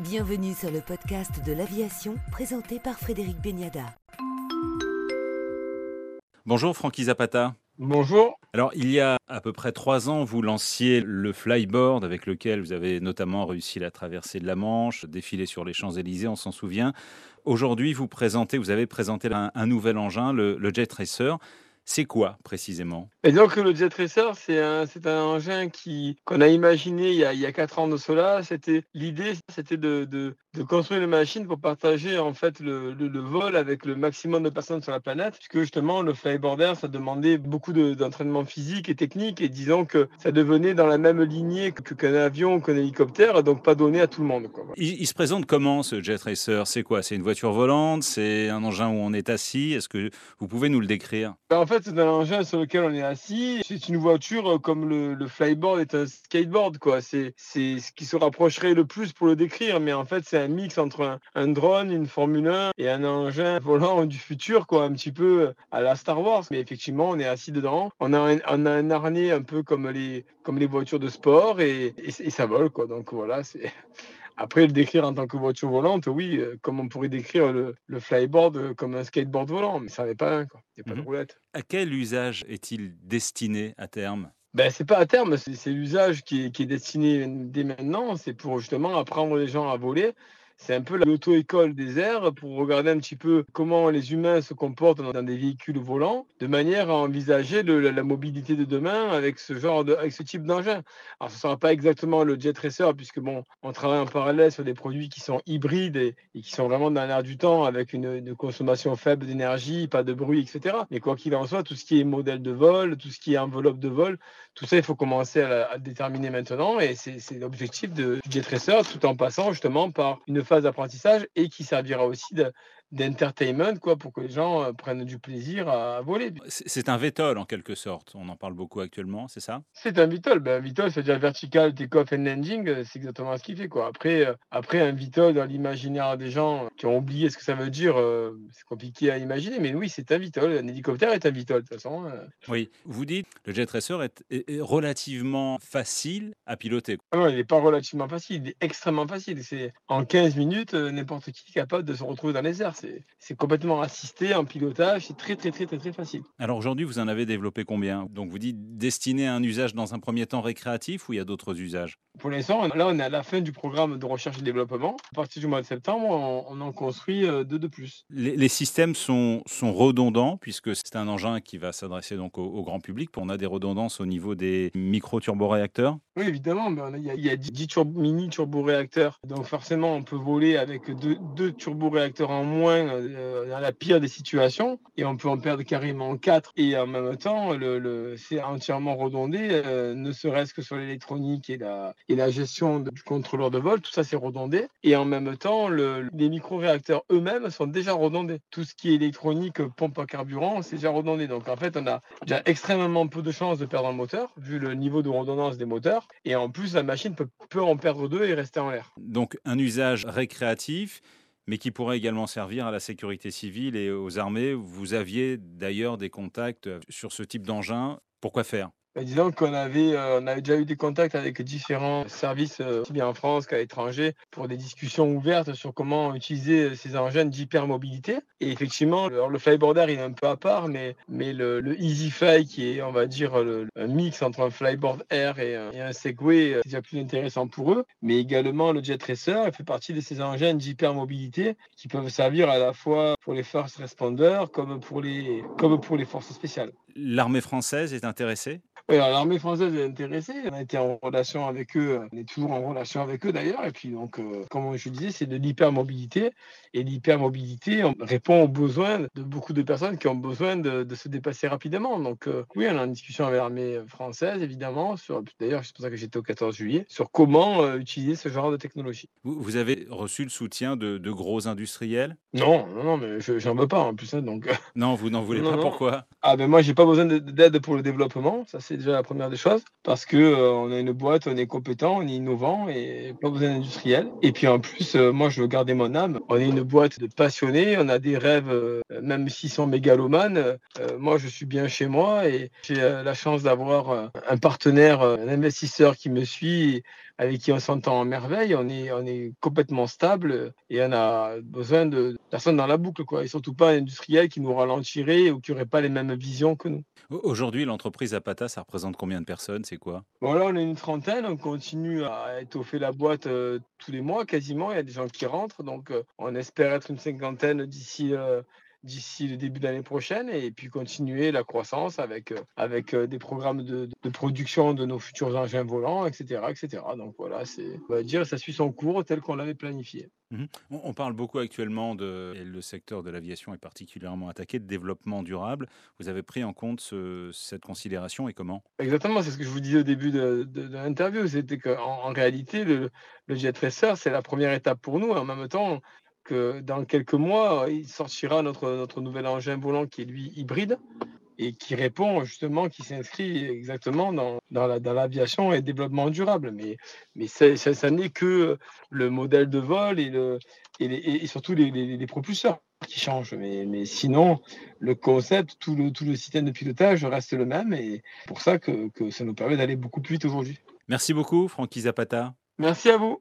Bienvenue sur le podcast de l'aviation présenté par Frédéric Beniada. Bonjour Francky Zapata. Bonjour. Alors, il y a à peu près trois ans, vous lanciez le flyboard avec lequel vous avez notamment réussi la traversée de la Manche, défiler sur les Champs-Élysées, on s'en souvient. Aujourd'hui, vous présentez, vous avez présenté un, nouvel engin, le, le Jet Racer. C'est quoi précisément? Et donc le Jet Racer, c'est un, c'est un engin qui, qu'on a imaginé il y a, il y a quatre ans de cela. C'était, l'idée, c'était de, de, de, construire une machine pour partager en fait le, le, vol avec le maximum de personnes sur la planète. Puisque justement, le flyboarder, ça demandait beaucoup de, d'entraînement physique et technique. Et disons que ça devenait dans la même lignée que, qu'un avion, qu'un hélicoptère, donc pas donné à tout le monde. Quoi. Il, il, se présente comment ce Jet Racer C'est quoi? C'est une voiture volante? C'est un engin où on est assis? Est-ce que vous pouvez nous le décrire? Ben, En fait, c'est un engin sur lequel on est assis. C'est une voiture euh, comme le, flyboard est un skateboard, quoi. C'est, ce qui se rapprocherait le plus pour le décrire, mais en fait, c'est un mix entre un, drone, une Formule 1 et un engin volant du futur, quoi, un petit peu à la Star Wars. Mais effectivement, on est assis dedans. On a un, on a un harnais un peu comme les, comme les voitures de sport et, et, et ça vole, quoi. Donc voilà, c'est. Après, le décrire en tant que voiture volante, oui, euh, comme on pourrait décrire le, le flyboard euh, comme un skateboard volant, mais ça n'est pas un, quoi. Il n'y a pas Mhm. de roulette. À quel usage est-il destiné à terme? Ben, c'est pas à terme, c'est l'usage qui qui est destiné dès maintenant. C'est pour justement apprendre les gens à voler. C'est un peu l'auto-école des airs pour regarder un petit peu comment les humains se comportent dans des véhicules volants, de manière à envisager la, mobilité de demain avec ce genre de, avec ce type d'engin. Alors, ce ne sera pas exactement le jet racer, puisque bon, on travaille en parallèle sur des produits qui sont hybrides et, qui sont vraiment dans l'air du temps, avec une, consommation faible d'énergie, pas de bruit, etc. Mais quoi qu'il en soit, tout ce qui est modèle de vol, tout ce qui est enveloppe de vol, tout ça, il faut commencer à, à déterminer maintenant, et c'est l'objectif de jet racer, tout en passant justement par une phase d'apprentissage et qui servira aussi de, d'entertainment quoi pour que les gens euh, prennent du plaisir à, voler. C'est un VTOL en quelque sorte. On en parle beaucoup actuellement, c'est ça? C'est un VTOL. Ben, VTOL, c'est-à-dire vertical takeoff and landing, euh, c'est exactement ce qu'il fait quoi. Après, euh, après un VTOL dans l'imaginaire des gens qui ont oublié ce que ça veut dire, euh, c'est compliqué à imaginer. Mais oui, c'est un VTOL. Un hélicoptère est un VTOL de toute façon. euh. Oui, vous dites le jet racer est, est, est relativement facile à piloter. Ah non, il n'est pas relativement facile, il est extrêmement facile. C'est en 15 minutes, n'importe qui est capable de se retrouver dans les airs. C'est complètement assisté en pilotage, c'est très très très très très facile. Alors aujourd'hui, vous en avez développé combien? Donc vous dites destiné à un usage dans un premier temps récréatif ou il y a d'autres usages? Pour l'instant, là on est à la fin du programme de recherche et développement. À partir du mois de septembre, on, on en construit euh, deux de plus. Les, les, systèmes sont, sont redondants puisque c'est un engin qui va s'adresser donc au, au, grand public. On a des redondances au niveau des micro-turboréacteurs Oui, évidemment, mais il y a, il y a 10 turbo, mini turboréacteurs. Donc forcément, on peut voler avec deux, turboréacteurs en moins euh, dans la pire des situations. Et on peut en perdre carrément quatre. Et en même temps c'est entièrement redondé euh, ne serait-ce que sur l'électronique et la, et la gestion du contrôleur de vol. Tout ça c'est redondé. Et en même temps le, les micro-réacteurs eux-mêmes sont déjà redondés. Tout ce qui est électronique pompe à carburant c'est déjà redondé. Donc en fait on a déjà extrêmement peu de chances de perdre un moteur vu le niveau de redondance des moteurs et en plus la machine peut, peut en perdre deux et rester en l'air donc un usage récréatif mais qui pourrait également servir à la sécurité civile et aux armées. Vous aviez d'ailleurs des contacts sur ce type d'engin. Pourquoi faire? Disons qu'on avait, euh, on avait déjà eu des contacts avec différents services, euh, aussi bien en France qu'à l'étranger, pour des discussions ouvertes sur comment utiliser ces engins d'hypermobilité. Et effectivement, alors le flyboarder, il est un peu à part, mais, mais le, le Easy Fly, qui est, on va dire, le, un mix entre un flyboard air et un, et Segway, c'est déjà plus intéressant pour eux. Mais également, le Jet Racer, fait partie de ces engins d'hypermobilité qui peuvent servir à la fois pour les first responders comme pour les, comme pour les forces spéciales. L'armée française est intéressée? Oui, l'armée française est intéressée. On a été en relation avec eux. On est toujours en relation avec eux d'ailleurs. Et puis, donc, euh, comme je disais, c'est de l'hypermobilité. Et l'hypermobilité répond aux besoins de beaucoup de personnes qui ont besoin de, de se dépasser rapidement. Donc, euh, oui, on a une discussion avec l'armée française, évidemment. Sur, d'ailleurs, c'est pour ça que j'étais au 14 juillet, sur comment euh, utiliser ce genre de technologie. Vous, vous avez reçu le soutien de, de gros industriels? Non, non, non, mais j'en veux pas en plus. Hein, donc... Non, vous n'en voulez non, pas. Non. Pourquoi? Ah, ben moi, j'ai pas besoin d'aide pour le développement. Ça, c'est déjà la première des choses parce que euh, on a une boîte, on est compétent, on est innovant et pas besoin d'industriel. Et puis en plus, euh, moi je veux garder mon âme. On est une boîte de passionnés, on a des rêves, euh, même s'ils sont mégalomanes. moi je suis bien chez moi et j'ai la chance d'avoir un partenaire, un investisseur qui me suit avec qui on s'entend en merveille. On est, on est complètement stable et on a besoin de personne dans la boucle, quoi. Et surtout pas un industriel qui nous ralentirait ou qui n'aurait pas les mêmes visions que nous. Aujourd'hui, l'entreprise Apata, ça représente combien de personnes? C'est quoi? Voilà, on est une trentaine. On continue à étoffer la boîte euh, tous les mois quasiment. Il y a des gens qui rentrent. Donc, euh, on espère être une cinquantaine d'ici euh, d'ici le début de l'année prochaine et puis continuer la croissance avec, euh, avec euh, des programmes de, de, production de nos futurs engins volants, etc. etc. Donc voilà, c'est, on va dire, ça suit son cours tel qu'on l'avait planifié. Mmh on parle beaucoup actuellement de et le secteur de l'aviation est particulièrement attaqué de développement durable. Vous avez pris en compte ce, cette considération et comment? Exactement, c'est ce que je vous disais au début de, de, de l'interview. C'était qu'en en réalité, le, le jet tracer, c'est la première étape pour nous. En même temps, que dans quelques mois, il sortira notre, notre nouvel engin volant qui est lui hybride et qui répond justement, qui s'inscrit exactement dans, dans, la, dans l'aviation et le développement durable. Mais, mais ça, ça, ça n'est que le modèle de vol et, le, et, les, et surtout les, les, les, propulseurs qui changent. Mais, mais sinon, le concept, tout le, tout le système de pilotage reste le même et c'est pour ça que, que ça nous permet d'aller beaucoup plus vite aujourd'hui. Merci beaucoup, Francky Zapata. Merci à vous.